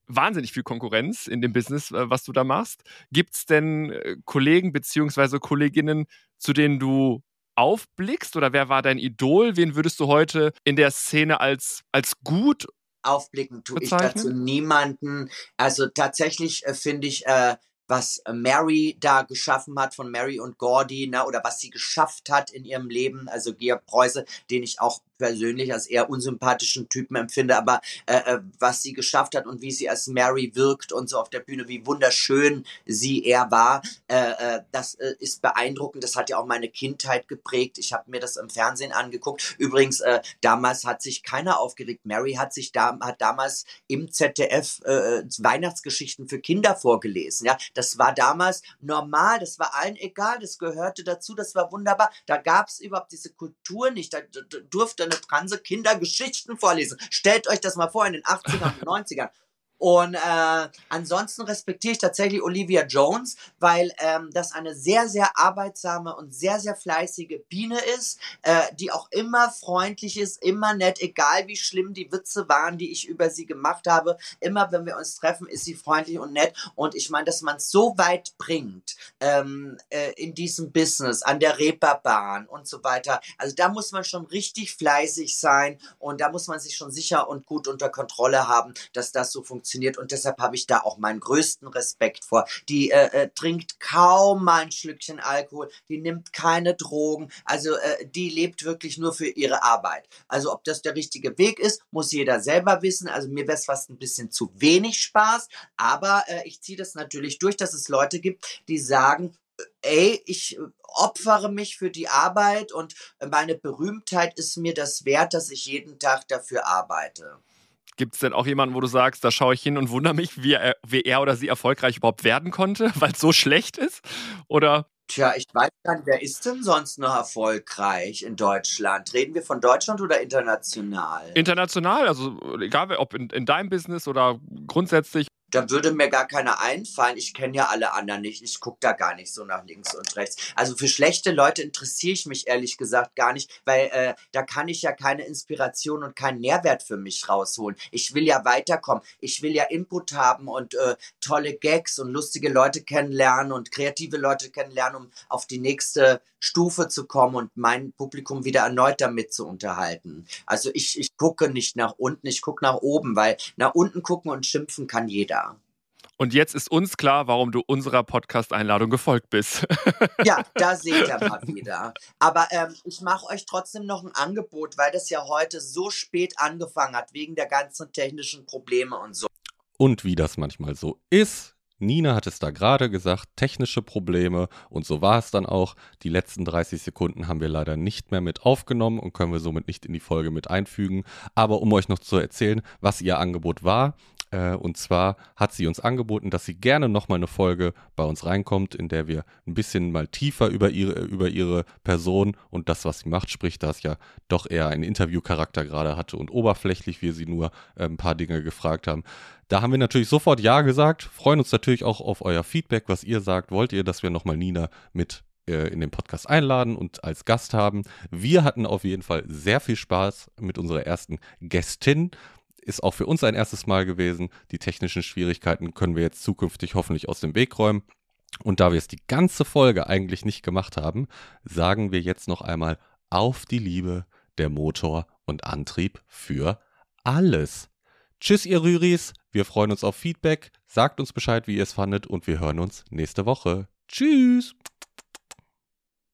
wahnsinnig viel Konkurrenz in dem Business, äh, was du da machst. Gibt es denn äh, Kollegen bzw. Kolleginnen, zu denen du aufblickst oder wer war dein Idol? Wen würdest du heute in der Szene als, als gut aufblicken tue ich dazu niemanden. Also tatsächlich äh, finde ich äh, was äh, Mary da geschaffen hat von Mary und Gordy, ne, oder was sie geschafft hat in ihrem Leben, also Georg Preuße, den ich auch persönlich als eher unsympathischen Typen empfinde, aber äh, äh, was sie geschafft hat und wie sie als Mary wirkt und so auf der Bühne, wie wunderschön sie er war, äh, äh, das äh, ist beeindruckend. Das hat ja auch meine Kindheit geprägt. Ich habe mir das im Fernsehen angeguckt. Übrigens, äh, damals hat sich keiner aufgeregt. Mary hat sich da, hat damals im ZDF Weihnachtsgeschichten für Kinder vorgelesen. Ja, das war damals normal. Das war allen egal. Das gehörte dazu. Das war wunderbar. Da gab es überhaupt diese Kultur nicht. Da durfte eine Transe Kindergeschichten vorlesen. Stellt euch das mal vor in den 80ern und 90ern. Und äh, ansonsten respektiere ich tatsächlich Olivia Jones, weil ähm, das eine sehr, sehr arbeitsame und sehr, sehr fleißige Biene ist, äh, die auch immer freundlich ist, immer nett, egal wie schlimm die Witze waren, die ich über sie gemacht habe. Immer, wenn wir uns treffen, ist sie freundlich und nett. Und ich meine, dass man es so weit bringt ähm, äh, in diesem Business, an der Reeperbahn und so weiter. Also da muss man schon richtig fleißig sein und da muss man sich schon sicher und gut unter Kontrolle haben, dass das so funktioniert funktioniert und deshalb habe ich da auch meinen größten Respekt vor. Die äh, äh, trinkt kaum mal ein Schlückchen Alkohol, die nimmt keine Drogen, also äh, die lebt wirklich nur für ihre Arbeit. Also ob das der richtige Weg ist, muss jeder selber wissen. Also mir wäre es fast ein bisschen zu wenig Spaß, aber äh, ich ziehe das natürlich durch, dass es Leute gibt, die sagen, ey, ich opfere mich für die Arbeit und meine Berühmtheit ist mir das wert, dass ich jeden Tag dafür arbeite. Gibt es denn auch jemanden, wo du sagst, da schaue ich hin und wundere mich, wie er, wie er oder sie erfolgreich überhaupt werden konnte, weil es so schlecht ist? Oder Tja, ich weiß gar nicht, wer ist denn sonst noch erfolgreich in Deutschland? Reden wir von Deutschland oder international? International, also egal ob in, in deinem Business oder grundsätzlich da würde mir gar keiner einfallen. Ich kenne ja alle anderen nicht. Ich gucke da gar nicht so nach links und rechts. Also für schlechte Leute interessiere ich mich ehrlich gesagt gar nicht, weil äh, da kann ich ja keine Inspiration und keinen Nährwert für mich rausholen. Ich will ja weiterkommen. Ich will ja Input haben und äh, tolle Gags und lustige Leute kennenlernen und kreative Leute kennenlernen, um auf die nächste Stufe zu kommen und mein Publikum wieder erneut damit zu unterhalten. Also ich, ich gucke nicht nach unten, ich gucke nach oben, weil nach unten gucken und schimpfen kann jeder. Und jetzt ist uns klar, warum du unserer Podcast-Einladung gefolgt bist. ja, da seht ihr mal wieder. Aber ähm, ich mache euch trotzdem noch ein Angebot, weil das ja heute so spät angefangen hat, wegen der ganzen technischen Probleme und so. Und wie das manchmal so ist, Nina hat es da gerade gesagt, technische Probleme und so war es dann auch. Die letzten 30 Sekunden haben wir leider nicht mehr mit aufgenommen und können wir somit nicht in die Folge mit einfügen. Aber um euch noch zu erzählen, was ihr Angebot war, und zwar hat sie uns angeboten, dass sie gerne nochmal eine Folge bei uns reinkommt, in der wir ein bisschen mal tiefer über ihre, über ihre Person und das, was sie macht, spricht, da es ja doch eher einen Interviewcharakter gerade hatte und oberflächlich wir sie nur äh, ein paar Dinge gefragt haben. Da haben wir natürlich sofort Ja gesagt, freuen uns natürlich auch auf euer Feedback, was ihr sagt. Wollt ihr, dass wir nochmal Nina mit äh, in den Podcast einladen und als Gast haben. Wir hatten auf jeden Fall sehr viel Spaß mit unserer ersten Gästin ist auch für uns ein erstes Mal gewesen. Die technischen Schwierigkeiten können wir jetzt zukünftig hoffentlich aus dem Weg räumen. Und da wir es die ganze Folge eigentlich nicht gemacht haben, sagen wir jetzt noch einmal auf die Liebe der Motor und Antrieb für alles. Tschüss, ihr Rüris. Wir freuen uns auf Feedback. Sagt uns Bescheid, wie ihr es fandet und wir hören uns nächste Woche. Tschüss.